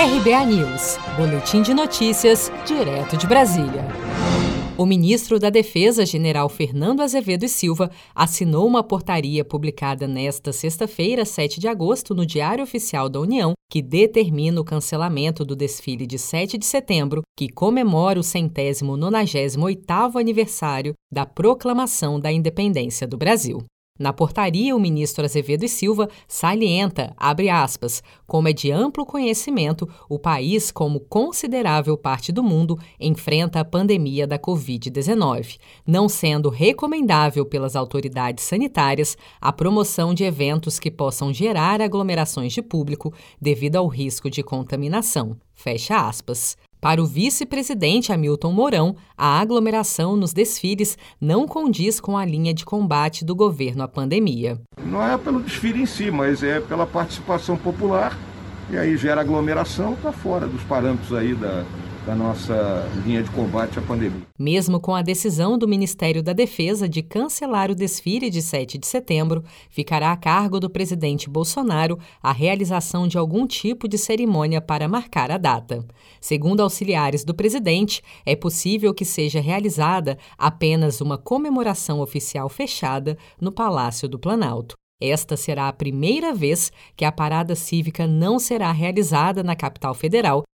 RBA News, Boletim de Notícias, direto de Brasília. O ministro da Defesa, general Fernando Azevedo e Silva, assinou uma portaria publicada nesta sexta-feira, 7 de agosto, no Diário Oficial da União, que determina o cancelamento do desfile de 7 de setembro, que comemora o centésimo nonagésimo oitavo aniversário da proclamação da independência do Brasil. Na portaria, o ministro Azevedo e Silva salienta, abre aspas, como é de amplo conhecimento, o país, como considerável parte do mundo, enfrenta a pandemia da Covid-19, não sendo recomendável pelas autoridades sanitárias a promoção de eventos que possam gerar aglomerações de público devido ao risco de contaminação. Fecha aspas. Para o vice-presidente Hamilton Mourão, a aglomeração nos desfiles não condiz com a linha de combate do governo à pandemia. Não é pelo desfile em si, mas é pela participação popular, e aí gera aglomeração, está fora dos parâmetros aí da, da nossa linha de combate à pandemia. Mesmo com a decisão do Ministério da Defesa de cancelar o desfile de 7 de setembro, ficará a cargo do presidente Bolsonaro a realização de algum tipo de cerimônia para marcar a data. Segundo auxiliares do presidente, é possível que seja realizada apenas uma comemoração oficial fechada no Palácio do Planalto. Esta será a primeira vez que a parada cívica não será realizada na capital federal